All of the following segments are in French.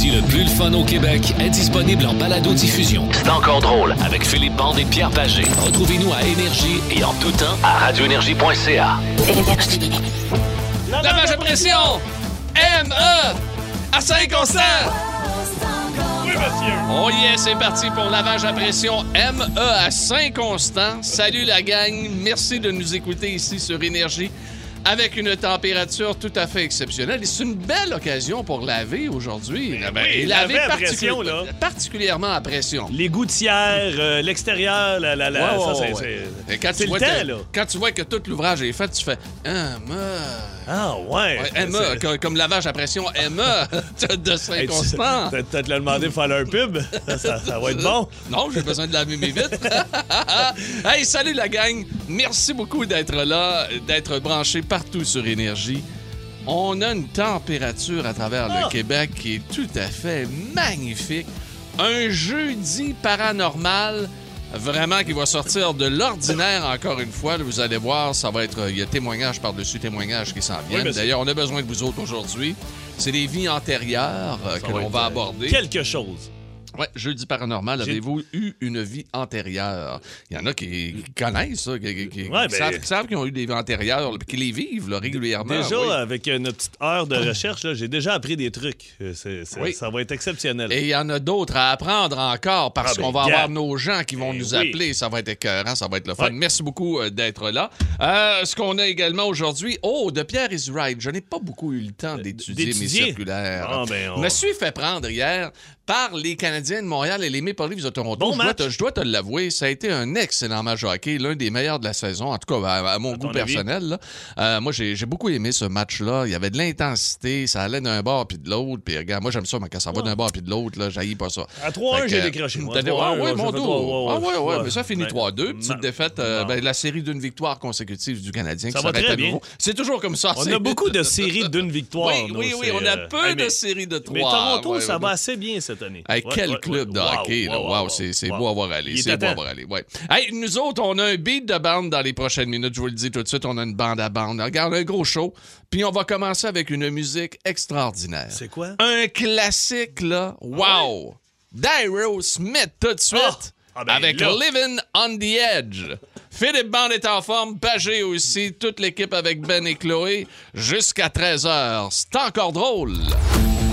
comédie le plus le fun au Québec est disponible en balado-diffusion. C'est encore drôle avec Philippe Bande et Pierre Pagé. Retrouvez-nous à Énergie et en tout temps à radioénergie.ca. Lavage à pression! ME! À 5 constant! Oui, monsieur. Oh yeah, c'est parti pour lavage à pression ME à 5 constants. Salut la gang, merci de nous écouter ici sur Énergie avec une température tout à fait exceptionnelle. Et C'est une belle occasion pour laver aujourd'hui. Ben oui, laver à pression, là. particulièrement à pression. Les gouttières, euh, l'extérieur, la, la, la, ça, c'est- ouais. c'est... Quand tu le vois temps, que, là. Quand tu vois que tout l'ouvrage est fait, tu fais ME. Ah, ouais. Ouais, ME, C'est- co- comme lavage à pression ME de 5 Hey, tu- constants. T'as t'as te l'as demandé de faire leur pub? Ça, ça- ça va être bon. Non, j'ai besoin de laver mes vitres. hey, salut la gang. Merci beaucoup d'être là, d'être branché partout sur Énergie. On a une température à travers Ah! le Québec qui est tout à fait magnifique. Un jeudi paranormal. Vraiment qui va sortir de l'ordinaire encore une fois. Là, vous allez voir, ça va être. Il y a témoignage par-dessus témoignage qui s'en viennent. monsieur. D'ailleurs, on a besoin de vous autres aujourd'hui. C'est des vies antérieures euh, que l'on va euh, aborder. Quelque chose. Ouais, jeudi paranormal, avez-vous eu une vie antérieure? Il y en a qui, connaissent ça, qui, qui- qui Ouais, ben- savent, qui savent qu'ils ont eu des vies antérieures, puis qui les vivent là, régulièrement. Déjà, oui. avec notre petite heure de recherche, j'ai déjà appris des trucs. Euh, Oui. Ça va être exceptionnel. Et il y en a d'autres à apprendre encore parce Ah, ben, qu'on va gars. avoir nos gens qui vont Eh nous oui. appeler. Ça va être écœurant, ça va être le fun. Ouais. Merci beaucoup euh, d'être là. Euh, ce qu'on a également aujourd'hui, oh, de Pierre is right. Je n'ai pas beaucoup eu le temps d'étudier mes circulaires. Ah, ben, on- Je me suis fait prendre hier par les Canadiens de Montréal et les Maple Leafs de Toronto. Bon je, dois te, je dois te l'avouer, ça a été un excellent match hockey, l'un des meilleurs de la saison, en tout cas à, à mon goût personnel. là. Euh, moi, j'ai j'ai beaucoup aimé ce match-là. Il y avait de l'intensité, ça allait d'un bord puis de l'autre. Puis regarde, moi j'aime ça, mais quand ça va d'un bord puis de l'autre, là, j'haïs pas ça. À 3-1, Fait j'ai décroché. moi. dit, 3-1, ah ouais, mon dos. Ah ouais, ouais, mais ça finit Ben, 3-2. Petite défaite, euh, ben, la série d'une victoire consécutive du Canadien. Ça qui va s'arrête très à bien. nouveau. C'est toujours comme ça. On a beaucoup de séries d'une victoire. Oui, oui, oui, on a euh, peu de séries de trois. Mais Toronto, ça va assez bien cette année. Hey, Ouais, quel ouais, club ouais. de Wow, hockey, là. wow, Wow, wow, c'est beau à voir aller. Il est C'est beau à à temps. voir aller. Ouais. Hey, nous autres, on a un beat de bande dans les prochaines minutes. Je vous le dis tout de suite, on a une bande à bande. Regarde, un gros show. Puis on va commencer avec une musique extraordinaire. C'est quoi? Un classique, là. Wow! Dairo Smith, tout de suite. Ah! Ah ben avec là. Living on the Edge. Philippe Band est en forme, Pagé aussi, toute l'équipe avec Ben et Chloé, jusqu'à 13h. C'est encore drôle.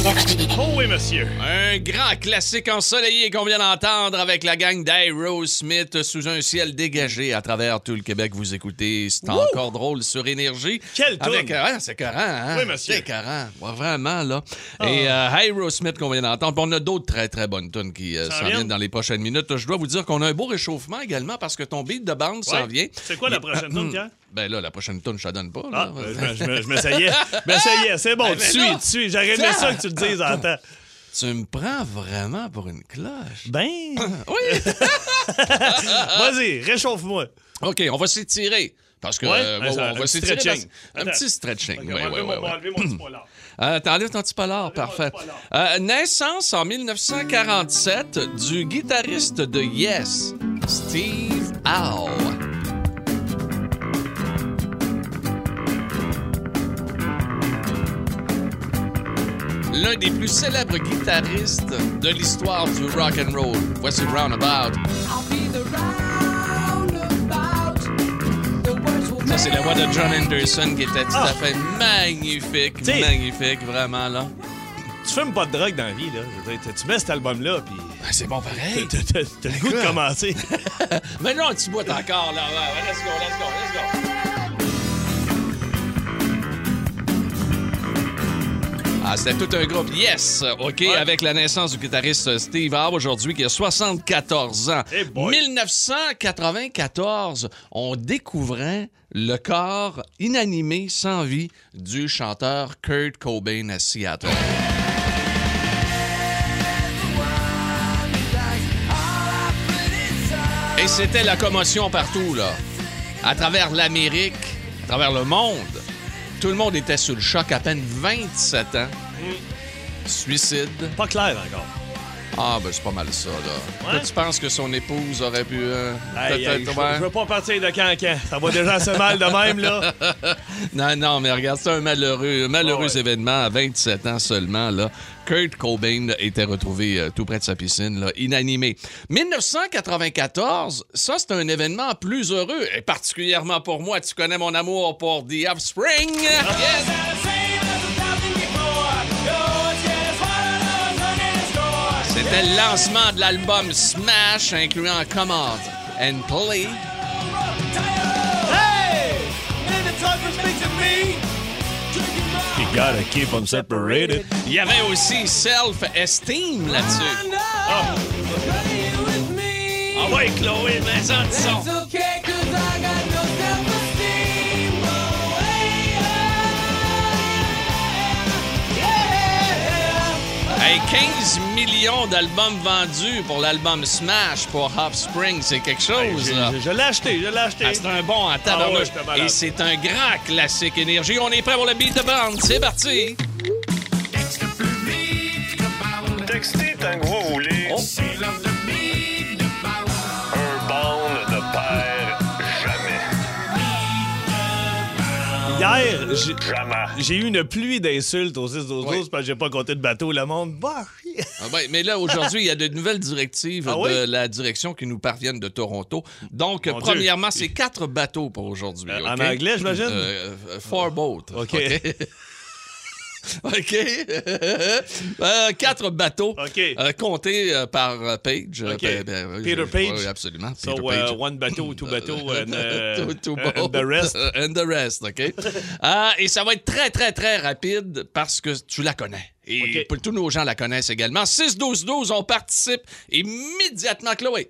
Oh oui, monsieur. Un grand classique ensoleillé qu'on vient d'entendre avec la gang d'Aerosmith sous un ciel dégagé à travers tout le Québec. Vous écoutez, c'est encore drôle sur Énergie. Quelle Avec, euh, c'est écœurant, hein? Oui, monsieur. Ah. C'est. Ouais, vraiment, là. Et euh, Aerosmith qu'on vient d'entendre. Puis on a d'autres très, très bonnes tunes qui euh, s'en viennent dans les prochaines minutes. Je dois vous dire qu'on a un beau réchauffement également parce que ton beat de bande s'en Ouais. vient. C'est quoi la prochaine tune, Pierre? Ben là, la prochaine tune, je te donne pas. Ah, là. euh, je me- je me- je m'essayais. Je m'essayais. C'est bon, Ben, tu mais suis, tu suis. J'aurais aimé ça que tu le dises en temps. Tu me prends vraiment pour une cloche. Ben. Oui! Vas-y, réchauffe-moi. OK, on va s'étirer. Parce que Ouais, euh, un- ouais, ouais, un on va petit s'étirer. Un petit stretching. Ok, oui, on va enlever mon petit polar. Euh, T'enlèves ton petit polar, parfait. petit polar. Euh, naissance en 1947 du guitariste de Yes, Steve Howe. L'un des plus célèbres guitaristes de l'histoire du rock and roll. Voici Roundabout. Ça, c'est la voix de John Anderson qui était tout à Ah. fait magnifique, T'sais- magnifique, vraiment, là. Tu fumes pas de drogue dans la vie, là. Je veux dire, Tu mets cet album-là, puis Ben, c'est bon pareil. t'as- le goût de commencer. Mais non, tu bois encore, là. Ouais, ouais, let's go, let's go, let's go. Ah, c'était tout un groupe. Yes! OK, avec la naissance du guitariste Steve Howe aujourd'hui, qui a 74 ans. Boy. 1994, on découvrait le corps inanimé, sans vie, du chanteur Kurt Cobain à Seattle. Et c'était la commotion partout, là. À travers l'Amérique, à travers le monde. Tout le monde était sous le choc, à peine 27 ans. Suicide. Pas clair encore. Ah, ben c'est pas mal ça, là. Ouais. Tu penses que son épouse aurait pu... euh, aïe, peut-être, je, veux pas partir de cancan. Ça va déjà assez mal de même, là. Non, non, mais regarde, c'est un malheureux, un malheureux ouais. événement à 27 ans seulement. Là. Kurt Cobain était retrouvé euh, tout près de sa piscine, là, inanimé. 1994, ça, c'est un événement plus heureux, et particulièrement pour moi. Tu connais mon amour pour The Offspring. Yes! C'était le lancement de l'album Smash, incluant Command and Play. You gotta keep them separated. Il y avait aussi Self-Esteem là-dessus. Ah ouais, Chloé, mais ça, du son. Hey, 15 millions d'albums vendus pour l'album Smash pour Offspring, c'est quelque chose. Je, là. je- je l'ai acheté, je l'ai acheté. Ah, c'est un bon en Ah ouais. Et c'est un grand classique énergie. On est prêt pour le beat de bande. C'est parti. Textez tant que vous voulez. Oh. Hier, j'ai- eu une pluie d'insultes au 6 12 Oui. parce que j'ai pas compté de bateau. Le monde, bah. Ah ben, mais là, aujourd'hui, il y a de nouvelles directives Ah de oui? la direction qui nous parviennent de Toronto. Donc, Mon premièrement, c'est quatre bateaux pour aujourd'hui. Euh, en anglais, j'imagine? Euh, euh, four boats. OK? OK. Euh, quatre bateaux. Euh, comptés euh, par Page. Ben, ben, Peter Page? Oui, absolument. So, Peter uh, one bateau, two bateau, and, uh, Two- two and the rest. And the rest, OK? Et ça va être très, très, très rapide parce que tu la connais. Et pour- tous nos gens la connaissent également. 6-12-12, on participe immédiatement, Chloé.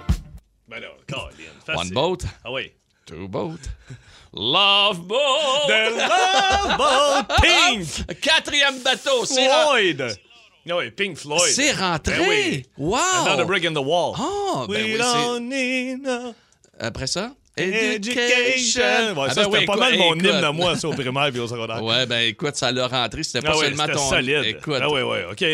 Ben là, Colin, One boat, Ah oui. two boat, love boat. The Love Boat Pink Quatrième bateau, c'est Floyd. Ah oui, Pink Floyd. c'est rentré. Ben oui. Wow. Another brick in the wall. Ah, ben We oui, don't need Après ça? Education. Ouais, Ah ça, ben c'était oui, pas écoute, mal mon écoute. hymne à moi, ça, au primaire et au secondaire. Ouais, ben écoute, ça l'a rentré. C'était pas Ah oui, seulement c'était ton. solide. Écoute. Ah oui, oui, OK.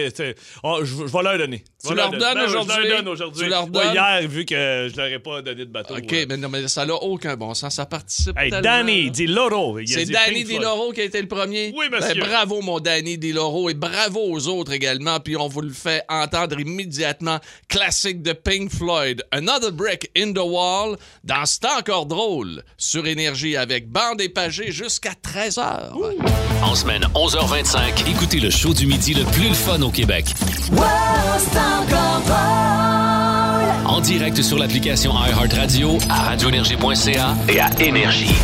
oh, je, vais leur donner. Tu vais leur donnes Ben oui, aujourd'hui? Je leur donne aujourd'hui. Tu leur Ouais, donnes? hier, vu que je leur ai pas donné de bateau. OK, euh. mais non, mais ça n'a aucun bon sens. Ça participe Hey, tellement. Danny Di Loro. il a C'est Danny Pink Di Floyd. Loro qui a été le premier. Oui, monsieur. Ben, bravo, mon Danny Di Loro, et bravo aux autres également. Puis on vous le fait entendre immédiatement. Classique de Pink Floyd, Another Brick in the Wall, dans C'est encore drôle, sur Énergie, avec bande et pagé jusqu'à 13h. En semaine 11h25, écoutez le show du midi le plus le fun au Québec. En direct sur l'application iHeartRadio, à radioénergie.ca et à Énergie.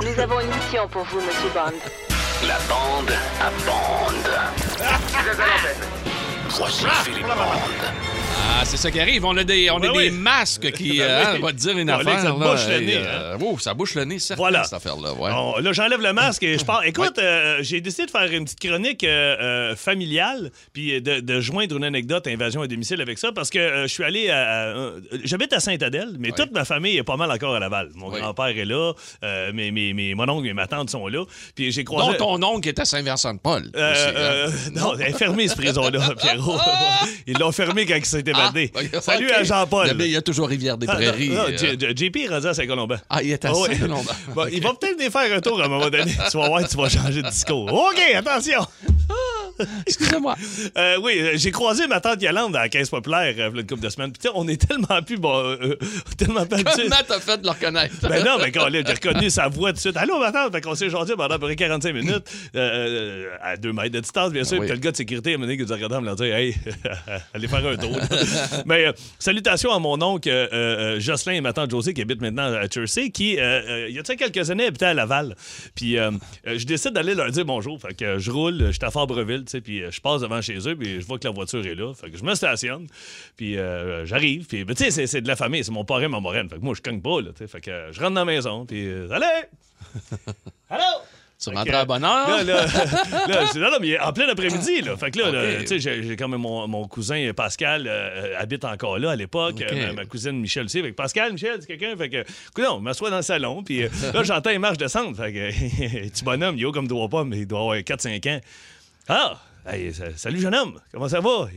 Nous avons une mission pour vous, Monsieur Bond. La bande à bande. Voici Philippe Bande. Ah, c'est ça qui arrive. On a des, on a des oui. masques qui, Ben euh, oui. hein, va te dire une affaire. ça bouche le nez, euh, oh, ça bouche le nez, certain, Voilà. cette affaire-là. Ouais. Bon, là, j'enlève le masque et je pars. Écoute, euh, j'ai décidé de faire une petite chronique euh, euh, familiale, puis de, de joindre une anecdote invasion à domicile avec ça, parce que euh, je suis allé à. à- euh, J'habite à Sainte-Adèle, mais toute ma famille est pas mal encore à Laval. Mon grand-père est là, euh, mes, mes, mes- mon oncle et ma tante sont là. Puis j'ai croisé. Dont ton oncle est à Saint-Vincent-de-Paul. Euh, hein. euh, non, elle est fermée, cette prison-là, Pierrot. Ils l'ont fermée quand il s'est évadé. Ah. Salut à Jean-Paul. Il y a- toujours Rivière-des-Prairies. Ah, non, euh. JP est rendu à Saint-Colomban. Ah, il est à Ah. Bon, Il va peut-être venir faire un tour à un moment donné. tu vas voir, tu vas changer de discours. OK, attention. Excusez-moi. Euh, oui, euh, j'ai croisé ma tante Yolande à la caisse populaire euh, il y a une couple de semaines. Puis, on est tellement plus bon, euh, tellement plus habitués. Comment t'as fait de le reconnaître? Ben non, mais quand j'ai reconnu sa voix tout de suite. Allô, ma tante? Fait qu'on s'est gentil pendant à peu près 45 minutes, euh, euh, à deux mètres de distance, bien sûr. Ah oui. Puis le gars de sécurité à un moment donné nous a regardé en me disant Hey, allez faire un tour. mais euh, salutations à mon oncle euh, euh, Jocelyn et ma tante Josie qui habitent maintenant à Jersey, qui, euh, euh, il y a quelques années, habitaient à Laval. Puis euh, euh, je décide d'aller leur dire bonjour. Fait que euh, je roule, je suis à Fabreville, tu sais, puis euh, je passe devant chez eux, puis je vois que la voiture est là. Fait que je me stationne, puis euh, j'arrive. Puis, ben, tu sais, c'est- de la famille, c'est mon parrain, ma moraine. Fait que moi, je cogne pas, là, tu sais. Fait que euh, je rentre dans la maison, puis euh, allez! Allô? Tu rentres à bonne heure? Là, là, là, c'est- non, non, mais en plein après-midi, là. Fait que là, tu sais, j'ai quand même mon, mon cousin Pascal euh, habite encore là à l'époque. Euh, ma, cousine Michel aussi. Fait que Pascal, Michel, c'est quelqu'un? Fait que, écoute, on m'assoit dans le salon. Puis euh, là, j'entends les marches descendre. Fait que, petit bonhomme, il est haut comme trois pommes, mais il doit avoir 4-5 ans. Ah! Hey, sa- salut jeune homme, comment ça va?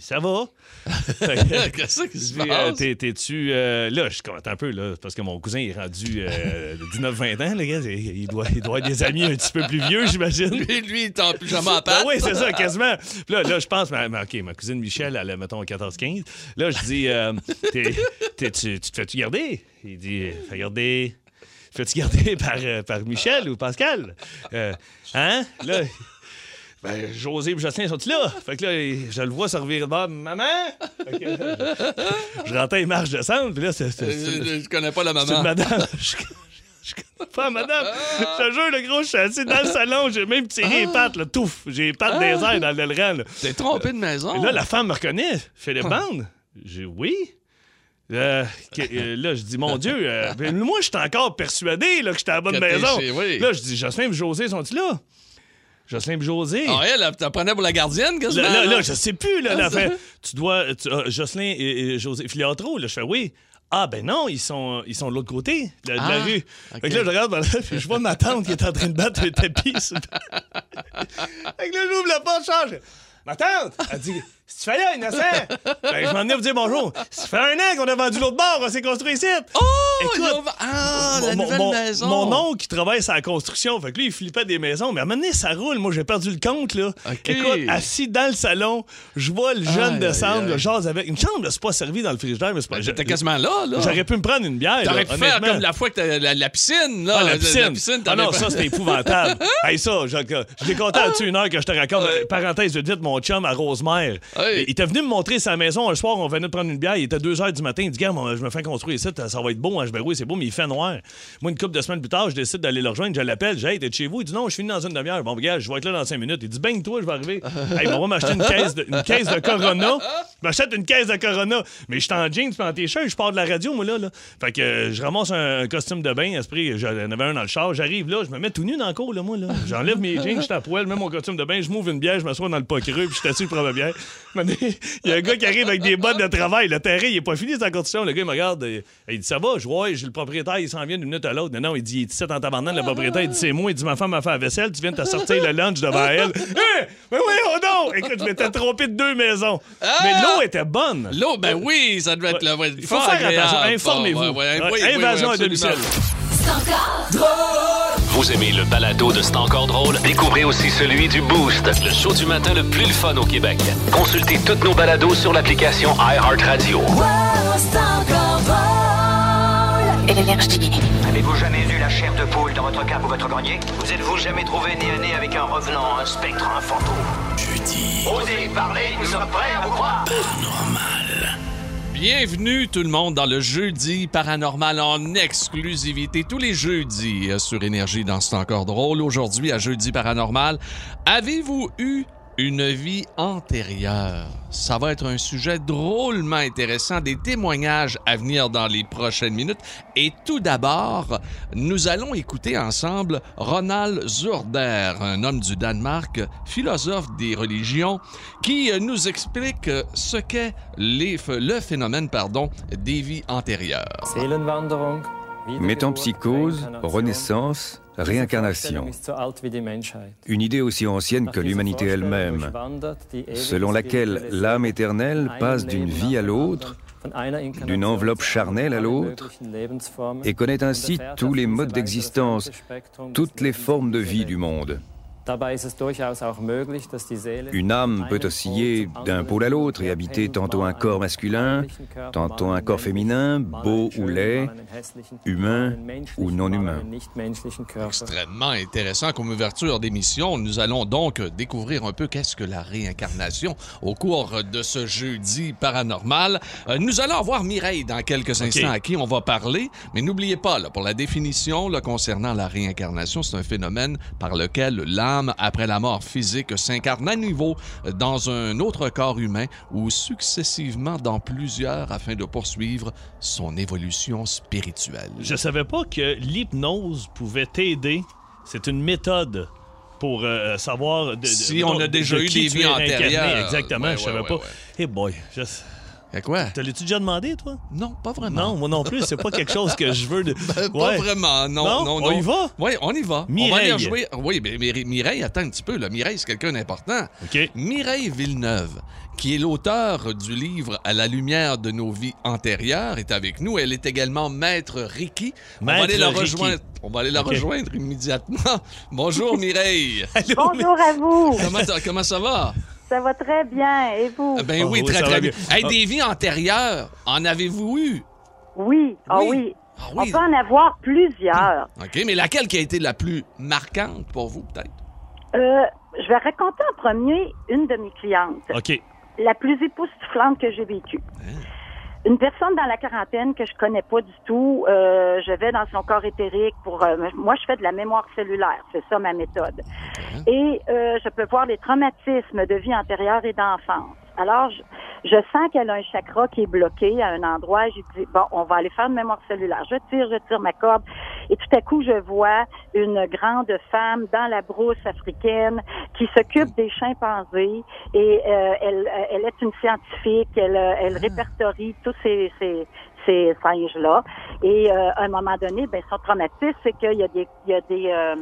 Ça va? Qu'est-ce qui se euh, passe? t'es- T'es-tu. euh, là, je commente un peu, là, parce que mon cousin est rendu euh, 19-20 ans, le gars. Il doit, il doit avoir des amis un petit peu plus vieux, j'imagine. Lui, lui, il est en pyjama à Ben pattes. oui, c'est ça, quasiment. Puis là, là je pense, ma- ma- OK, ma cousine Michel, elle a, mettons, 14-15. Là, je dis, euh, t'es- t'es- tu, tu te fais-tu garder? Il dit, fais garder. Fais-tu garder par, euh, par Michel ou Pascal? Euh, hein? Là, ben, José et Jocelyn sont-ils là? Fait que là, je le vois se revirer de. Maman? Fait que, je, je rentrais les marches descendre, puis là, c'est. Euh, Je, je connais pas la c'est une maman. madame. Je, je connais pas madame. Je te jure, le gros, je suis assis dans le salon, j'ai même tiré les pattes, là, touf. J'ai les pattes des airs dans le rang. T'es trompé de maison. Et là, la femme me reconnaît. Philippe Bande. J'ai dit, oui. Euh, que- euh, là, je dis, mon Dieu, euh, ben, moi, je suis encore persuadé là, que j'étais à la bonne maison. chez- oui. Là, je dis, Jocelyn et José sont-ils là? Jocelyn et José. Ah, elle, t'en prenait pour la gardienne, quasiment. Là, là, là? je sais plus, là, la fin. Tu dois. tu- euh, Jocelyn et, et José Filiatro, là, je fais oui. Ah, ben non, ils sont, ils sont de l'autre côté de, de la Ah, rue. Fait que là, je regarde, là, puis je vois ma tante qui est en train de battre un tapis. fait que là, j'ouvre la porte, change. Ma tante, elle dit Si tu fais là, innocent ben, Je m'en venais vous dire bonjour. Ça fait un an qu'on a vendu l'autre bord, on s'est construit ici. Oh, Écoute, ah, la mon, nouvelle mon- maison. mon oncle qui travaille sur la construction, fait que lui, il flippait des maisons, mais à un moment donné, ça roule. Moi, j'ai perdu le compte, là. Écoute, assis dans le salon, je vois le jeune descendre, le jase avec. Une chambre, c'est pas servi dans le frigidaire, mais c'est pas. Ben, T'étais quasiment là, là. J'aurais pu me prendre une bière. T'aurais pu faire comme la fois que t'as la, la piscine, là. Ah, la piscine. ah t'avais non, pas- ça, c'était épouvantable. hey, ça, je, je l'ai compté Ah. là-dessus une heure que je te raconte. Parenthèse de vite, mon chum à Rosemère. Hey. Il était venu me montrer sa maison un soir, on venait de prendre une bière, il était 2 h du matin. Il dit, gars, moi, je me fais construire ici, ça va être beau. Hein. Je ben oui, c'est beau, mais il fait noir. Moi, une couple de semaines plus tard, je décide d'aller le rejoindre, je l'appelle, j'ai, t'es chez vous? Il dit, non, je finis dans une demi-heure. Bon, gars, je vais être là dans 5 minutes. Il dit, bang, toi, je vais arriver. hey, on va m'acheter une caisse de, une caisse de Corona. Je m'achète une caisse de Corona. Mais je suis en jeans, puis en t-shirt, je pars de la radio, moi, là. là. Fait que euh, je ramasse un, un costume de bain, esprit, j'en avais un dans le char. J'arrive là, je me mets tout nu dans le cours, là, moi, là. J'enlève mes jeans, je suis à mets mon costume de bain, je m'ouvre une bière, je m'assois dans le creux, puis je suis pour ma bière. Il y a un gars qui arrive avec des bottes de travail. Le terrain, il est pas fini, sa construction. Le gars, il me regarde, et- et il dit Ça va, je vois, j'ai le propriétaire, il s'en vient d'une minute à l'autre. Non, non, il dit Il est en tabarnak, le propriétaire. Il dit C'est moi, il dit Ma femme m'a fait la vaisselle, tu viens de te sortir le lunch devant elle. Hé, mais oui, oh non Écoute, je m'étais trompé de deux maisons. Mais l'eau était bonne. L'eau, ben oui, ça devait être le ouais, Il faut faire attention. Informez-vous. Ouais, ouais, Ouais, oui, oui, Invasion oui, à domicile. absolument. Vous aimez le balado de C'est encore drôle? Découvrez aussi celui du Boost, le show du matin le plus le fun au Québec. Consultez toutes nos balados sur l'application iHeartRadio. Énergie. Avez-vous jamais eu la chair de poule dans votre cave ou votre grenier? Vous êtes-vous jamais trouvé nez à nez avec un revenant, un spectre, un fantôme? Jeudi. Osez parler, nous sommes prêts à vous croire Bienvenue tout le monde dans le jeudi paranormal en exclusivité tous les jeudis sur Énergie dans C'est encore drôle. Aujourd'hui à jeudi paranormal, avez-vous eu une vie antérieure? Ça va être un sujet drôlement intéressant, des témoignages à venir dans les prochaines minutes. Et tout d'abord, nous allons écouter ensemble Ronald Zurder, un homme du Danemark, philosophe des religions, qui euh, nous explique euh, ce qu'est le phénomène pardon, des vies antérieures. Métempsychose, renaissance, réincarnation. Une idée aussi ancienne que l'humanité elle-même, selon laquelle l'âme éternelle passe d'une vie à l'autre, d'une enveloppe charnelle à l'autre, et connaît ainsi tous les modes d'existence, toutes les formes de vie du monde. Une âme peut osciller d'un pôle à l'autre et habiter tantôt un corps masculin, tantôt un corps féminin, beau ou laid, humain ou non humain. Extrêmement intéressant comme ouverture d'émission. Nous allons donc découvrir un peu qu'est-ce que la réincarnation au cours de ce jeudi paranormal. Euh, nous allons avoir Mireille dans quelques instants à qui on va parler, mais n'oubliez pas, là, pour la définition là, concernant la réincarnation, c'est un phénomène par lequel l'âme, après la mort physique, s'incarne à nouveau dans un autre corps humain ou successivement dans plusieurs afin de poursuivre son évolution spirituelle. Je savais pas que l'hypnose pouvait t'aider. C'est une méthode pour euh, savoir de, de- Si on a déjà de eu des vies antérieures. Exactement, Ouais, je savais ouais, pas. Hey boy, je- À quoi? Te l'as-tu déjà demandé, toi? Non, pas vraiment. Non, moi non plus. C'est pas quelque chose que je veux. De... Ben, Pas Ouais. vraiment, non, Non? non, non. On y va? Oui, on y va. On va Mireille. aller. Oui, mais Mireille, attends un petit peu. Là. Mireille, c'est quelqu'un d'important. OK. Mireille Villeneuve, qui est l'auteur du livre À la lumière de nos vies antérieures, est avec nous. Elle est également maître Ricky. on va Maître aller la Ricky. rejoindre. On va aller la rejoindre immédiatement. Bonjour Mireille. Bonjour à vous. comment ça va? Ça va très bien. Et vous? Ah Ben Oh, oui, oui, très très bien. bien. Hey, Ah. des vies antérieures, en avez-vous eu? Oui. Ah Oui. oui. Ah On peut en avoir plusieurs. OK, mais laquelle qui a été la plus marquante pour vous, peut-être? Euh, je vais raconter en premier une de mes clientes, OK. la plus époustouflante que j'ai vécue. Une personne dans la quarantaine que je connais pas du tout, euh, je vais dans son corps éthérique pour... euh, moi, je fais de la mémoire cellulaire, c'est ça ma méthode. Et euh, je peux voir les traumatismes de vie antérieure et d'enfance. Alors, je, je sens qu'elle a un chakra qui est bloqué à un endroit. J'ai dit, bon, on va aller faire une mémoire cellulaire. Je tire, je tire ma corde. Et tout à coup, je vois une grande femme dans la brousse africaine qui s'occupe des chimpanzés. Et euh, elle, elle est une scientifique. Elle, euh, elle répertorie tous ces, ces, ces singes-là. Et euh, à un moment donné, ben, son traumatisme, c'est qu'il y a des, il y a des, euh,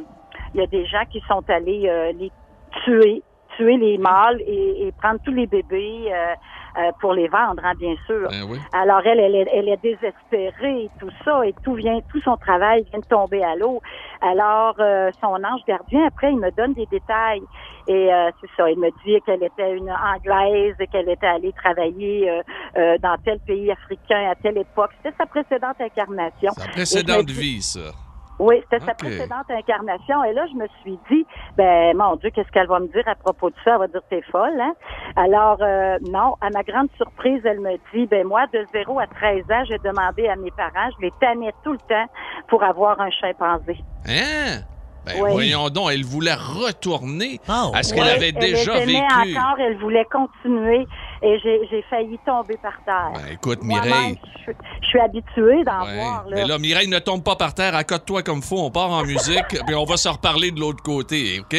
il y a des gens qui sont allés euh, les tuer, tuer les mâles et, et prendre tous les bébés euh, euh, pour les vendre, hein, bien sûr. Ben oui. Alors elle, elle est, elle est désespérée, et tout ça, et tout vient, tout son travail vient de tomber à l'eau. Alors euh, son ange gardien, après, il me donne des détails. Et euh, c'est ça, il me dit qu'elle était une anglaise et qu'elle était allée travailler euh, euh, dans tel pays africain à telle époque. C'était sa précédente incarnation. Sa précédente vie, ça. Oui, c'était sa précédente incarnation. Et là, je me suis dit, ben mon Dieu, qu'est-ce qu'elle va me dire à propos de ça? Elle va dire, t'es folle, hein? Alors, euh, non, à ma grande surprise, elle me dit, ben moi, de 0 à 13 ans, j'ai demandé à mes parents, je les tannais tout le temps pour avoir un chimpanzé. Hein? Ben Oui. voyons donc, elle voulait retourner Ah, à ce qu'elle avait elle déjà aimait vécu. encore, elle voulait continuer et j'ai failli tomber par terre. Ben écoute, Mireille. Je, je suis habituée d'en Ouais. voir. Là. Mais là, Mireille, ne tombe pas par terre, accote-toi comme faut, on part en musique, puis on va se reparler de l'autre côté, OK?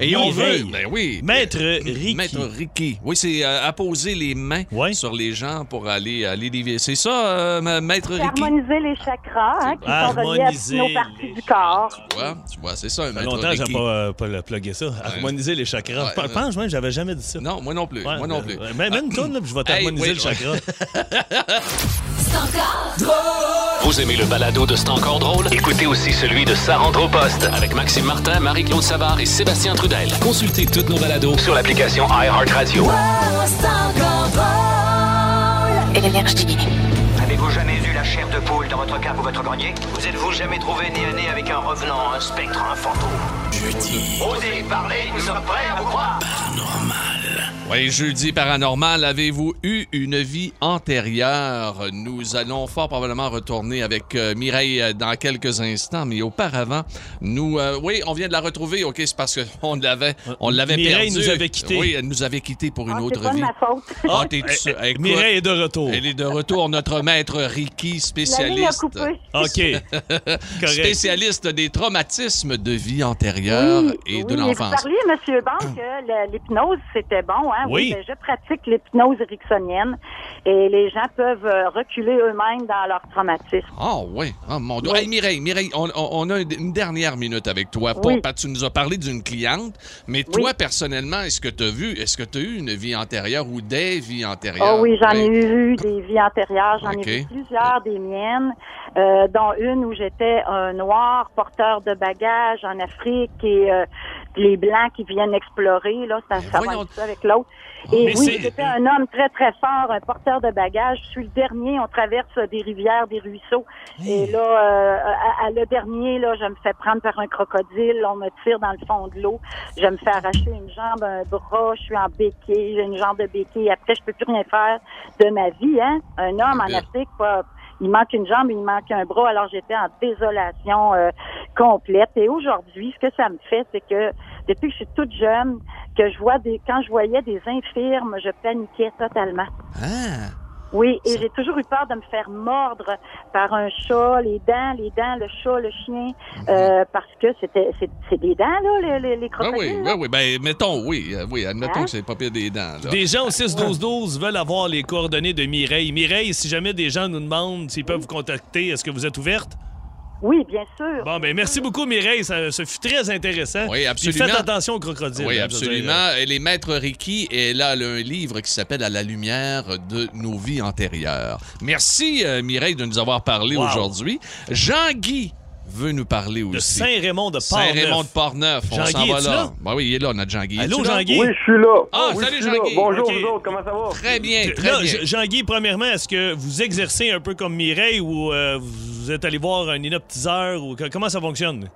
Et on veut. Ben oui. Maître Ricky. Maître Ricky. Oui, c'est euh, apposer les mains Ouais. sur les gens pour aller, aller les C'est ça, euh, ma- Maître Ricky? harmoniser les chakras hein, qui sont reliés à Harmoniser nos parties du corps. Tu vois, tu vois, c'est ça, un Maître longtemps Ricky. pas, euh, pas le plugué ça. Harmoniser les chakras. Ouais, Je pense même j'avais jamais dit ça. Non, moi non plus. Ouais, moi non euh, plus. Même une tonne, là, puis je vais t'harmoniser Hey, le oui, chakra. Vous aimez le balado de C'est encore drôle? Écoutez aussi celui de Sa rentre au poste avec Maxime Martin, Marie-Claude Savard et Sébastien Trudel. Consultez toutes nos balados sur l'application iHeartRadio. Énergie. Avez-vous jamais eu la chair de poule dans votre cape ou votre grenier? Vous êtes-vous jamais trouvé nez à nez avec un revenant, un spectre, un fantôme? Jeudi. Osez parler, nous sommes prêts à vous croire. Oui, jeudi paranormal, avez-vous eu une vie antérieure? Nous allons fort probablement retourner avec euh, Mireille euh, dans quelques instants, mais auparavant, nous... euh, oui, on vient de la retrouver, OK, c'est parce qu'on l'avait on l'avait Mireille perdue. nous avait quittés. Oui, elle nous avait quittés pour une Ah, autre c'est pas de vie. ma faute. Ah, t'es Eh, Écoute, Mireille est de retour. Elle est de retour, notre maître Ricky, La ligne a spécialiste. coupé. OK. Correct. Spécialiste des traumatismes de vie antérieure Oui, et de oui, l'enfance. Vous parliez, M. Banque, que le- l'hypnose, c'était bon. Hein? Oui. ben, je pratique l'hypnose ericksonienne et les gens peuvent euh, reculer eux-mêmes dans leur traumatisme. Ah oui, ah mon Dieu. Oui. Hey, Mireille, Mireille, on, a une, dernière minute avec toi. Oui. tu nous as parlé d'une cliente, mais toi, personnellement, est-ce que tu as vu, est-ce que tu as eu une vie antérieure ou des vies antérieures? Oh oui, j'en ai Ouais. eu des vies antérieures, j'en ai vu plusieurs, des miennes, euh, dont une où j'étais un noir porteur de bagages en Afrique et euh, les blancs qui viennent explorer, là, ça, ça va ça avec l'autre. Oh, Et mais oui, j'étais un homme très, très fort, un porteur de bagages. Je suis le dernier, on traverse des rivières, des ruisseaux. Et là, euh, à, à le dernier, là, je me fais prendre par un crocodile, on me tire dans le fond de l'eau, je me fais arracher une jambe, un bras, je suis en béquille, j'ai une jambe de béquille. Après, je peux plus rien faire de ma vie, hein. Un homme en. Afrique, pas, il manque une jambe, il manque un bras, alors j'étais en désolation euh, complète. Et aujourd'hui, ce que ça me fait, c'est que depuis que je suis toute jeune, que je vois des, quand je voyais des infirmes, je paniquais totalement. Ah! Oui, et j'ai toujours eu peur de me faire mordre par un chat, les dents, les dents, le chat, le chien, euh, parce que c'était c'est c'est des dents là, les, les, les Ah crocodiles. oui, là. oui, oui. Ben, mettons, oui. euh, oui, admettons Hein? que c'est pas pire des dents. Là. Des gens au 6-12-12 veulent avoir les coordonnées de Mireille. Mireille, si jamais des gens nous demandent s'ils peuvent vous contacter, est-ce que vous êtes ouverte? Oui, bien sûr. Bon, ben merci beaucoup, Mireille. Ça, ça fut très intéressant. Oui, Puis absolument. faites attention aux crocodiles. Oui, hein, absolument. Et les maîtres Ricky, et là, elle a un livre qui s'appelle À la lumière de nos vies antérieures. Merci, euh, Mireille, de nous avoir parlé Wow. aujourd'hui. Jean-Guy veut nous parler De aussi. Saint-Raymond de Saint-Raymond de Port-Neuf. Port-Neuf. On Jean-Guy, s'en va là. là? Ben oui, il est là, notre Jean-Guy. Allô? Jean-Guy? Oui, je suis là. Ah, oui, salut. Jean-Guy. Bonjour, vous autres, comment ça va? Très bien, très Là, bien. Jean-Guy, premièrement, est-ce que vous exercez un peu comme Mireille ou euh, vous êtes allé voir un inoptiseur ou que- comment ça fonctionne?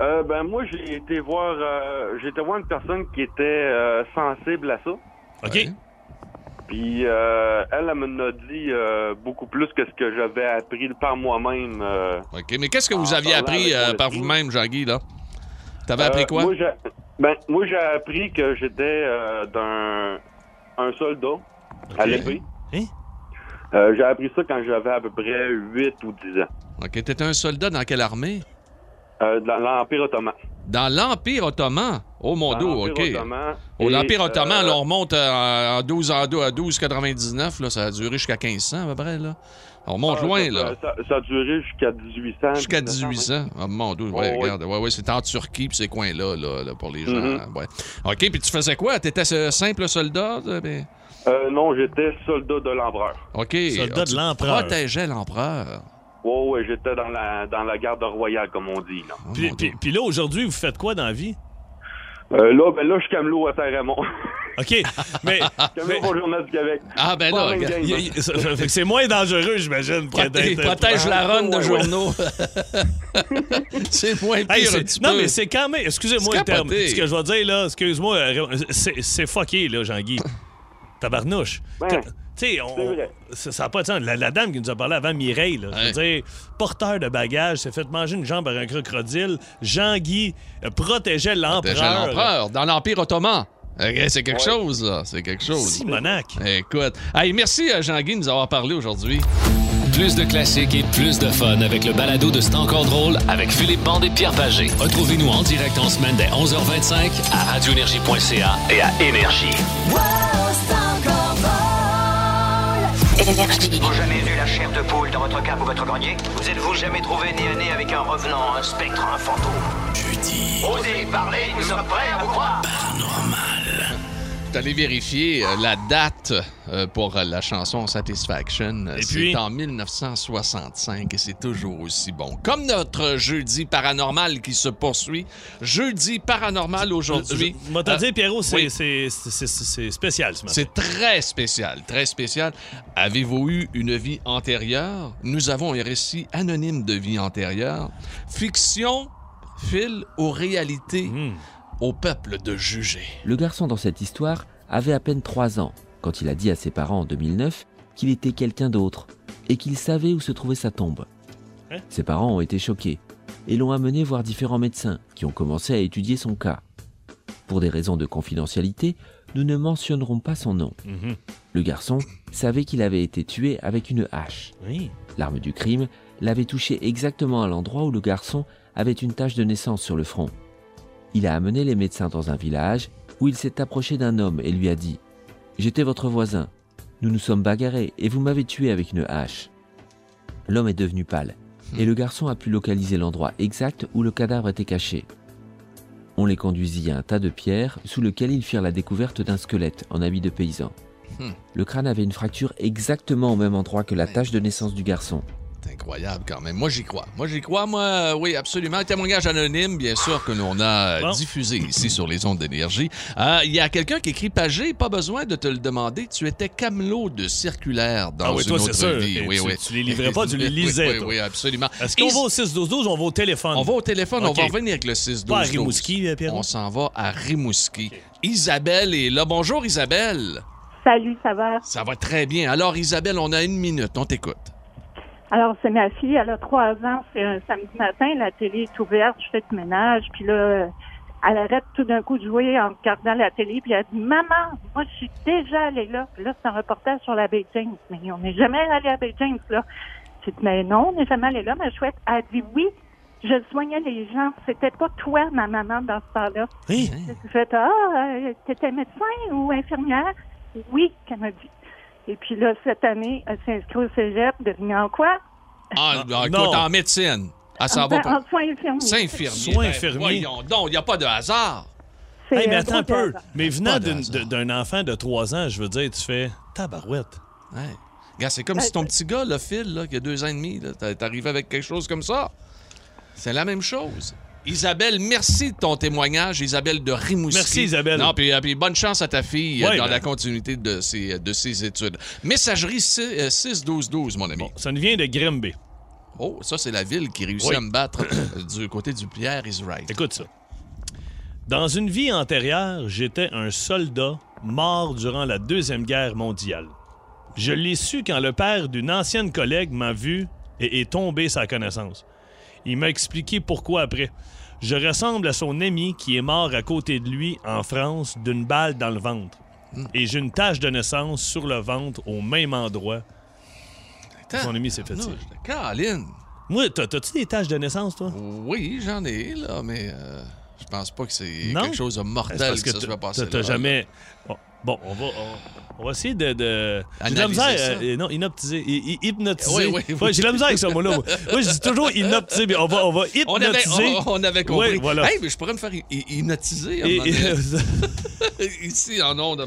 Euh, ben, moi, j'ai été voir, euh, j'ai été voir une personne qui était euh, sensible à ça. OK? Ouais. Puis, euh, elle, elle me dit euh, beaucoup plus que ce que j'avais appris par moi-même. euh. OK, mais qu'est-ce que vous aviez appris euh, par vous-même, Jean-Guy, là? T'avais appris Euh, quoi? Moi, j'ai, ben, moi, j'ai appris que j'étais euh, d'un un soldat à l'épée. Hein? Euh, j'ai appris ça quand j'avais à peu près 8 ou 10 ans. OK, t'étais un soldat dans quelle armée? Euh, dans l'Empire ottoman. Dans l'Empire ottoman. Oh, mon dos, l'Empire OK. ottoman. L'Empire ottoman, euh, là, on remonte euh, en 12 en 12 à 1299, là, ça a duré jusqu'à 1500 à peu près, là. On monte ah, loin, ça, là. Ça, ça a duré jusqu'à 1800. Jusqu'à 1900, 1800. Ah, mon Dieu, ouais, Oh, oui. regarde. Ouais, ouais, c'était en Turquie, puis ces coins-là, là, là, pour les gens. Mhm. ouais. OK, puis tu faisais quoi? T'étais ce simple soldat? ben? Euh, non, j'étais soldat de l'empereur. OK. Soldat de tu l'empereur. protégeais l'empereur. Ouais, j'étais dans la, dans la garde royale, comme on dit. Là, Oh, Puis, là, aujourd'hui, vous faites quoi dans la vie? euh, là, ben là, je suis camelot à Saint-Raymond. OK, mais... camelot mais- pour le Journal du Québec. Ah, ben là, que c'est moins dangereux, j'imagine. que Proté- d'être- protège la run de Ouais, journaux. c'est moins pire Hey, un c'est- petit non, peu. mais c'est quand même. Excusez-moi le terme. Ce que je vais dire, là, excuse-moi, euh, c'est c'est fucké, là, Jean-Guy. Tabarnouche. Ben, Tu sais, on- c'est vrai. ça ça a pas de sens. La, la dame qui nous a parlé avant, Mireille, là, je veux dire, porteur de bagages, s'est fait manger une jambe par un crocodile. Jean-Guy euh, protégeait Déjà l'empereur. l'empereur, dans l'Empire ottoman. Ok, C'est quelque chose, là. C'est quelque chose. Simonac. Écoute. Hey, merci, euh, Jean-Guy, de nous avoir parlé aujourd'hui. Plus de classiques et plus de fun avec le balado de C'est encore drôle avec Philippe Bande et Pierre Pagé. Retrouvez-nous en direct en semaine dès 11h25 à radioénergie.ca et à Énergie. Énergie. Vous jamais eu la chair de poule dans votre cave ou votre grenier? Vous êtes-vous jamais trouvé nez à nez avec un revenant, un spectre, un fantôme? Jeudi. Osez parler, nous sommes prêts à vous croire. Je suis allé vérifier euh, la date euh, pour euh, la chanson Satisfaction. Et C'est puis? en 1965 et c'est toujours aussi bon. Comme notre jeudi paranormal qui se poursuit. Jeudi paranormal aujourd'hui. Je- Moi, t'as dit, Pierrot, c'est oui. c'est- c'est- c'est- c'est spécial ce matin. C'est très spécial, très spécial. Avez-vous eu une vie antérieure? Nous avons un récit anonyme de vie antérieure. Fiction, fil ou réalité? Hmm. Au peuple de juger. Le garçon dans cette histoire avait à peine 3 ans quand il a dit à ses parents en 2009 qu'il était quelqu'un d'autre et qu'il savait où se trouvait sa tombe. Hein? Ses parents ont été choqués et l'ont amené voir différents médecins qui ont commencé à étudier son cas. Pour des raisons de confidentialité, nous ne mentionnerons pas son nom. Mhm. Le garçon savait qu'il avait été tué avec une hache. Oui. L'arme du crime l'avait touché exactement à l'endroit où le garçon avait une tache de naissance sur le front. Il a amené les médecins dans un village où il s'est approché d'un homme et lui a dit ⁇ J'étais votre voisin. Nous nous sommes bagarrés et vous m'avez tué avec une hache. ⁇ L'homme est devenu pâle et le garçon a pu localiser l'endroit exact où le cadavre était caché. On les conduisit à un tas de pierres sous lequel ils firent la découverte d'un squelette en habit de paysan. Hmm. Le crâne avait une fracture exactement au même endroit que la tache de naissance du garçon. C'est incroyable quand même. Moi, j'y crois. Moi, j'y crois. Moi, euh, oui, absolument. Un témoignage anonyme, bien sûr, que l'on a euh, Bon. diffusé ici sur les ondes d'énergie. Euh, Il y a quelqu'un qui écrit Pagé, pas besoin de te le demander. Tu étais camelot de circulaire dans Ah oui, une toi, autre sûr. vie. Et Oui, tu- oui. tu les livrais pas, tu les Oui, lisais, Oui, toi. oui, absolument. Est-ce qu'on va au 6-12-12 ou on va au téléphone? On va au téléphone, on va revenir avec le 6 12 Pas à Rimouski, Pierrot? On s'en va à Rimouski. Isabelle est là. Bonjour, Isabelle. Salut, ça va? Ça va très bien. Alors, Isabelle, on a une minute. On t'écoute. Alors, c'est ma fille, elle a trois ans, c'est un samedi matin, la télé est ouverte, je fais du ménage, puis là, Elle arrête tout d'un coup de jouer en regardant la télé, puis elle dit Maman, moi, je suis déjà allée là. Puis là, c'est un reportage sur la baie James. Mais on n'est jamais allé à baie James, là. J'ai dit Mais non, on n'est jamais allé là, mais chouette. Elle dit Oui, je soignais les gens. C'était pas toi, ma maman, dans ce temps-là. Oui. J'ai fait Ah, euh, t'étais médecin ou infirmière? Oui, qu'elle m'a dit. Et puis là, cette année, elle s'est inscrite au cégep, devenant quoi? Ah, écoute, Non. en médecine. Ah, ça va En, pas. en soins infirmiers. C'est infirmier. Soins Ben, infirmiers. voyons donc, il n'y a pas de hasard. Hey, mais attends un peu. Mais venant d'un enfant de 3 ans, je veux dire, tu fais tabarouette. Ouais. C'est comme si ton petit gars, le Phil, là, qui a deux ans et demi, là, t'es arrivé avec quelque chose comme ça. C'est la même chose. Isabelle, merci de ton témoignage, Isabelle de Rimouski. Merci, Isabelle. Non, puis, euh, puis bonne chance à ta fille euh, Ouais, dans ben- la continuité de ses, de ses études. Messagerie 6-12-12, mon ami. Ça nous vient de Grimby. Oh, ça, c'est la ville qui réussit Oui. à me battre euh, du côté du Pierre is right. Écoute ça. Dans une vie antérieure, j'étais un soldat mort durant la Deuxième Guerre mondiale. Je l'ai su quand le père d'une ancienne collègue m'a vu et est tombé sa connaissance. Il m'a expliqué pourquoi après. Je ressemble à son ami qui est mort à côté de lui en France d'une balle dans le ventre. Et j'ai une tache de naissance sur le ventre au même endroit. Son ami s'est fait tirer. Caroline. Moi, t'as- t'as-tu des taches de naissance, toi? Oui, j'en ai, là, mais euh, je pense pas que c'est quelque chose de mortel parce que, ça se va passer. t'as- là. jamais. Bon, on va, on, on va essayer de. de... J'ai de la misère. euh, non, hi- Hypnotiser. Oui, oui, oui. Ouais, j'ai de la misère avec ça, moi, là. Moi, je dis toujours hypnotiser, mais on va, on va On avait, hypnotiser. on, on avait compris. Ouais, voilà. Hey, mais je pourrais me faire hy- hy- hypnotiser à Et- donné. ici en un moment donné.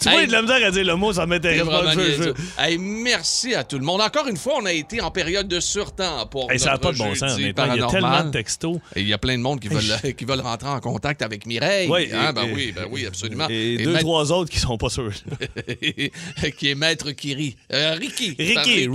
tu vois, j'ai de la misère à dire le mot, ça m'intéresse pas. Je- je-. Hey, merci à tout le monde. Encore une fois, on a été en période de surtemps pour Hey, ça n'a pas de bon sens. Il y a tellement de textos. Il y a plein de monde qui veulent, qui veulent rentrer en contact avec Mireille. Ouais, Hein, ben oui, ben oui, absolument. Et, deux, trois autres qui sont pas sûrs. qui est Maître Kiri. Euh, Ricky. Ricky,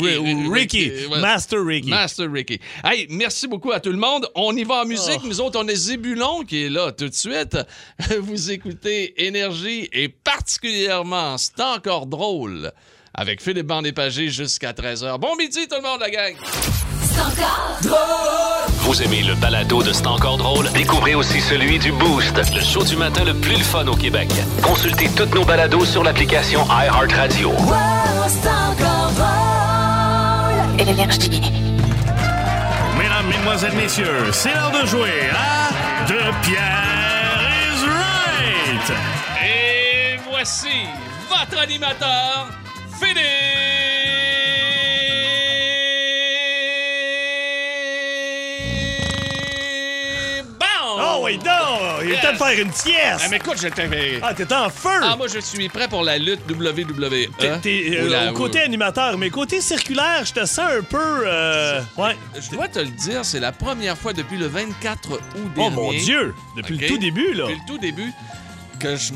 Ricky. ouais. Master Ricky. Master Ricky. Hey, merci beaucoup à tout le monde. On y va en musique. Oh. Nous autres, on est Zébulon qui est là tout de suite. Vous écoutez Énergie et particulièrement C'est encore drôle avec Philippe Bandépagé jusqu'à 13h. Bon midi tout le monde, la gang. Vous aimez le balado de C'est encore drôle? Découvrez aussi celui du Boost. Le show du matin le plus le fun au Québec. Consultez toutes nos balados sur l'application iHeartRadio. Énergie. Mesdames, Mesdemoiselles, Messieurs, c'est l'heure de jouer à De Pierre is Right! Et voici votre animateur, Philippe temps de faire une sieste! Ah, mais écoute, je t'avais... Ah, t'es en feu! Ah, moi, je suis prêt pour la lutte WWE. T'es- euh, au côté animateur, mais côté circulaire, je te sens un peu. euh, ouais. Je dois te le dire, c'est la première fois depuis le 24 août dernier. Oh mon Dieu! Depuis le tout début, là. Depuis le tout début, que je...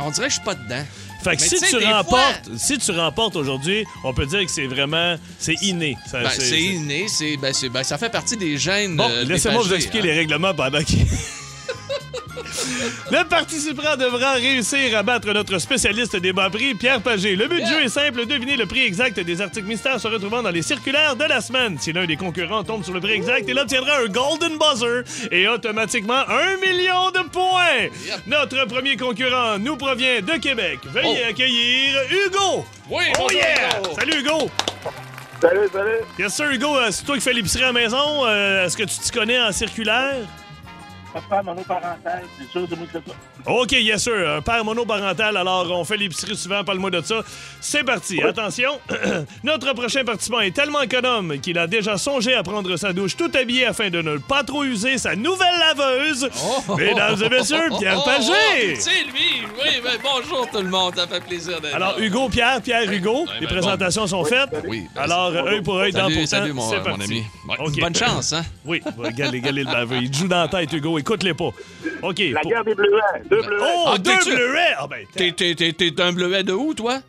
On dirait que je suis pas dedans. Fait que si tu remportes, si tu remportes aujourd'hui, on peut dire que c'est vraiment, c'est inné. Ça- Ben, c'est- inné, c'est, ben, c'est- ben, ça fait partie des gènes. Bon, euh, laissez-moi vous expliquer pagés, les règlements pendant qu'il. Le participant devra réussir à battre notre spécialiste des bas prix, Pierre Pagé. Le but du jeu est simple, deviner le prix exact des articles mystères se retrouvant dans les circulaires de la semaine. Si l'un des concurrents tombe sur le prix exact, il obtiendra un Golden Buzzer et automatiquement un million de points. Notre premier concurrent nous provient de Québec. Veuillez accueillir Hugo. Oui, oh bonjour, yeah! Hugo. Salut Hugo! Salut, salut. Yes sir Hugo, Euh, c'est toi qui fais l'épicerie à la maison. Euh, Est-ce que tu t'y connais en circulaire? Papa monoparental, c'est sûr, c'est moi qui fais ça. OK, yes sir. Un père monoparental, alors on fait l'épicerie souvent, parle-moi de ça. C'est parti, attention. Notre prochain participant est tellement économe qu'il a déjà songé à prendre sa douche tout habillé afin de ne pas trop user sa nouvelle laveuse. Mesdames et messieurs, Pierre Oh, oh, Pagé! C'est lui! Oui, ben, bonjour tout le monde, ça fait plaisir d'être Alors. Hugo, Pierre, Pierre, Hugo, ben, les présentations sont faites. Oui, ben, Alors, œil pour œil, dent Salut, pour dent, salut, mon, c'est mon parti. ami. Ouais, OK. Bonne chance, hein? Oui, regardez, regardez le baveux. Il joue dans la tête, Hugo. Écoute-les pas. OK. La pour- guerre des bleuets, deux bleuets. Oh, Ah, deux bleuets! Ah, ben, T'es, t'es, t'es, t'es un bleuet de où, toi?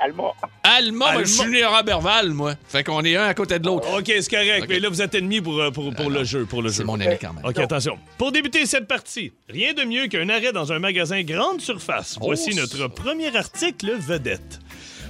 Alma. Alma, moi, Alma. je suis né à Roberval, moi. Fait qu'on est un à côté de l'autre. OK, c'est correct. Mais là, vous êtes ennemis pour, euh, pour, pour le jeu. Pour le C'est jeu. mon ami quand même. OK, attention. Pour débuter cette partie, rien de mieux qu'un arrêt dans un magasin grande surface. Voici Oh, notre premier article vedette.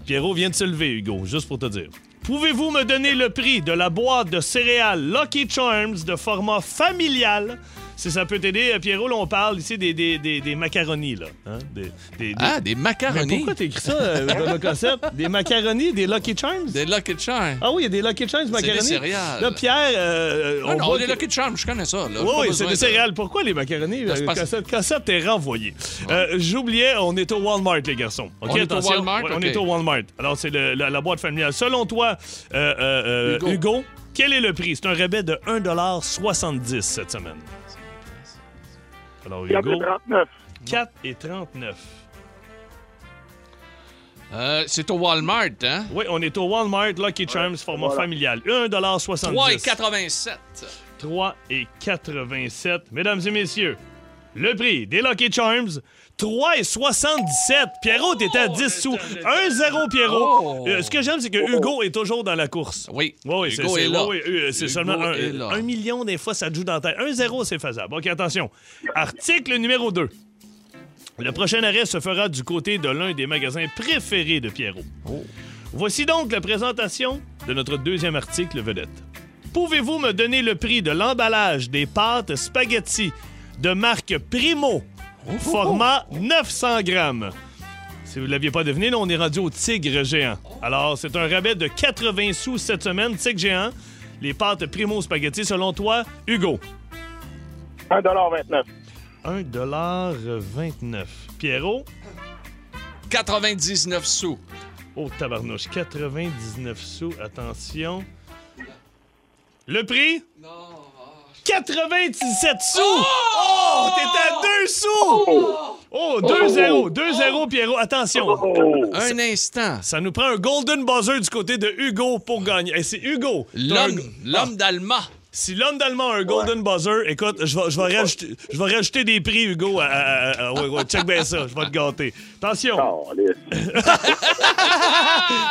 Pierrot vient de se lever, Hugo, juste pour te dire. Pouvez-vous me donner le prix de la boîte de céréales Lucky Charms de format familial si ça peut t'aider, euh, Pierrot, là, on parle ici des, des, des, des macaronis, là. Hein? Des, des- des- Ah, des Mais macaronis. pourquoi t'as écrit ça euh, dans le concept? Des macaronis, des Lucky Charms? Des Lucky Charms. Ah oui, il y a des Lucky Charms macaronis. des céréales. Là, Pierre, euh, Ah on non, que- Lucky Charms, je connais ça. Là. Oui, c'est des de- céréales. Pourquoi les macaronis? C'est Euh, parce- Cassette, cassette t'es renvoyé. Euh, J'oubliais, on est au Walmart, les garçons. On est au. Walmart, On est au Walmart. Alors, c'est le- la, la boîte familiale. Selon toi, euh, euh, euh, Hugo. Hugo. quel est le prix? C'est un rabais de 1,70 cette semaine. Alors, Hugo, 4,39. 4,39. Euh, c'est au Walmart, hein? Oui, on est au Walmart, Lucky Charms, format voilà. familial. 1,70 3,87. 3 et 87. Mesdames et messieurs, le prix des Lucky Charms, 3 et 77. Pierrot, t'étais à 10 sous. 1-0, Pierrot. Oh. Euh, ce que j'aime, c'est que Hugo est toujours dans la course. Oui. Hugo c'est- est là. oui, euh, c'est seulement un, million, des fois, ça te joue dans tête. 1-0, c'est faisable. OK, attention. Article numéro 2. Le prochain arrêt se fera du côté de l'un des magasins préférés de Pierrot. Oh. Voici donc la présentation de notre deuxième article vedette. Pouvez-vous me donner le prix de l'emballage des pâtes spaghetti de marque Primo, format 900 grammes? Si vous ne l'aviez pas deviné, là, on est rendu au tigre géant. Alors, c'est un rabais de 80 sous cette semaine, tigre géant. Les pâtes Primo spaghetti, selon toi, Hugo? 1,29 1,29 Pierrot? 99 sous. Oh, tabarnouche, 99 sous. Attention. Le prix? Non. 97 sous! Oh! T'es à 2 sous! Oh, 2-0. 2-0, Pierrot. Attention. Un instant. Ça nous prend un golden buzzer du côté de Hugo pour gagner. Et c'est Hugo. L'homme l'homme d'Alma. Si l'homme d'allemand a un golden buzzer, écoute, je vais, je vais rajouter, je vais rajouter des prix, Hugo. à- à- à- à- ouais, ouais, check bien ça. Je vais te gâter. Attention. Oh.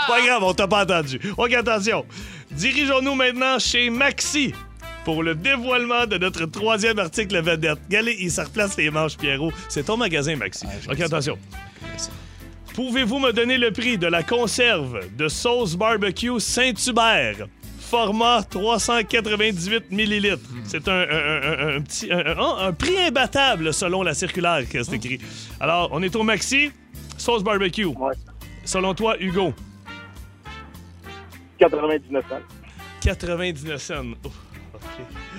Pas grave, on t'a pas entendu. OK, attention. Dirigeons-nous maintenant chez Maxi pour le dévoilement de notre troisième article vedette. Regardez, il se replace les manches, Pierrot. C'est ton magasin, Maxi. OK, attention. Pouvez-vous me donner le prix de la conserve de sauce barbecue Saint-Hubert? Format 398 millilitres. C'est un, un- un- un- un petit un, un- un prix imbattable selon la circulaire que c'est écrit. Alors, on est au Maxi, sauce barbecue. Ouais. Selon toi, Hugo? 99 cents. 99 cents. Ouf,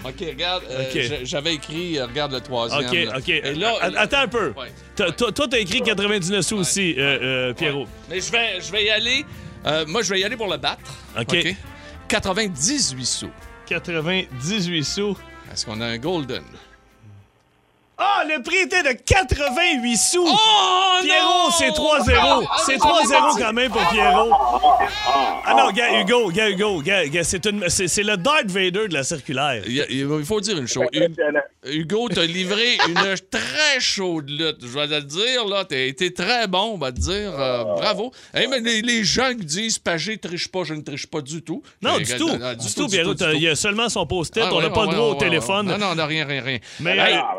OK. Regarde, euh, j'avais écrit, euh, regarde le troisième. OK, là. OK. Et là, A- Attends un peu. Ouais. Toi, t'as écrit 99 sous aussi, euh, euh, Pierrot. Mais je vais, je vais y aller. euh, moi, je vais y aller pour le battre. OK. 98 sous. 98 sous. Est-ce qu'on a un golden? Ah, le prix était de 88 sous! Oh, Pierrot, c'est 3-0. C'est 3-0 quand même pour Pierrot. Ah non, gars, Hugo, gars, Hugo, gars, c'est le Darth Vader de la circulaire. Il faut dire une chose. Hugo, t'a livré une très chaude lutte. Je vais te le dire, là. T'as été très bon, on va te dire. euh, bravo. Hey, mais les, les gens qui disent Pagé triche pas, je ne triche pas du tout. Non, Euh, du tout. euh, Du tout, Pierrot. Il y a seulement son post-it. Ah, on n'a ouais, pas ouais, droit au ouais, téléphone. Non, non, on n'a rien, rien, rien. Mais Hey, Ah,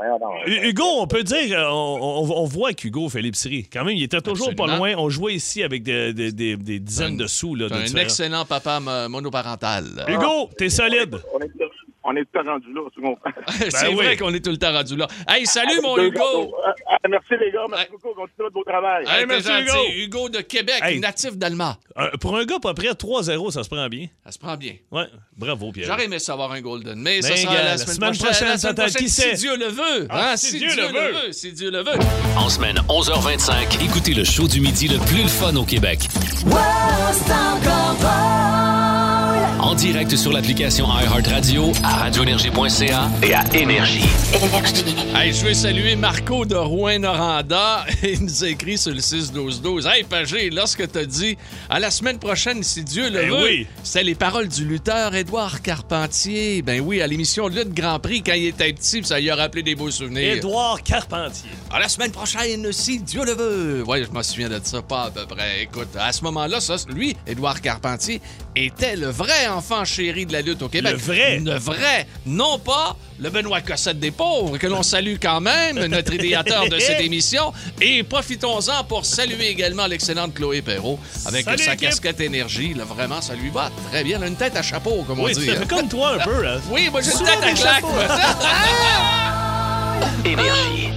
Hugo, on peut dire, euh, on, on- on voit qu'Hugo fait l'épicerie. Quand même, il était toujours pas loin. On jouait ici avec des, des- des- des dizaines de sous. Là, de un différents. excellent papa mo- monoparental. Hugo, t'es solide. On est, on est tout rendu là, tu comprends? C'est Ben oui. vrai qu'on est tout le temps rendu là. Hey, salut, mon Hugo! Ah, ah, merci, les gars. Merci beaucoup. Continuez votre beau travail. Hey, merci. Hugo. Hugo de Québec, Hey. natif d'Allemagne. Euh, pour un gars pas près, 3-0, ça se prend bien. Ça se prend bien. Ouais, bravo, Pierre. J'aurais aimé savoir un Golden, mais ça Ben, sera gars, la la semaine, semaine prochaine. prochaine, la semaine prochaine, qui si? Dieu le veut. Ah, hein, si si Dieu Dieu le le veut. Si Dieu le veut. En semaine 11h25, écoutez le show du midi le plus le fun au Québec. En direct sur l'application iHeartRadio, à radioénergie.ca et à Énergie. Énergie. Hey, je veux saluer Marco de Rouen-Noranda. Il nous a écrit sur le 6-12-12. Hey, Pagé, lorsque t'as dit à la semaine prochaine, si Dieu le Ben veut, oui. c'est les paroles du lutteur Édouard Carpentier. Ben oui, à l'émission Lutte Grand Prix quand il était petit, ça lui a rappelé des beaux souvenirs. Édouard Carpentier. À la semaine prochaine, si Dieu le veut. Ouais, je me souviens de ça, pas à peu près. Écoute, à ce moment-là, ça, lui, Édouard Carpentier, était le vrai enfant chéri de la lutte au Québec. Le vrai? Le vrai. Non pas le Benoît Cossette des pauvres, que l'on salue quand même, notre idéateur de cette émission. Et profitons-en pour saluer également l'excellente Chloé Perrault avec Salut, sa équipe. casquette énergie. Là, vraiment, ça lui va très bien. Elle a une tête à chapeau, comme Oui, on dit. tu fait comme toi un peu. Hein. Oui, moi j'ai une tête à claque. Énergie.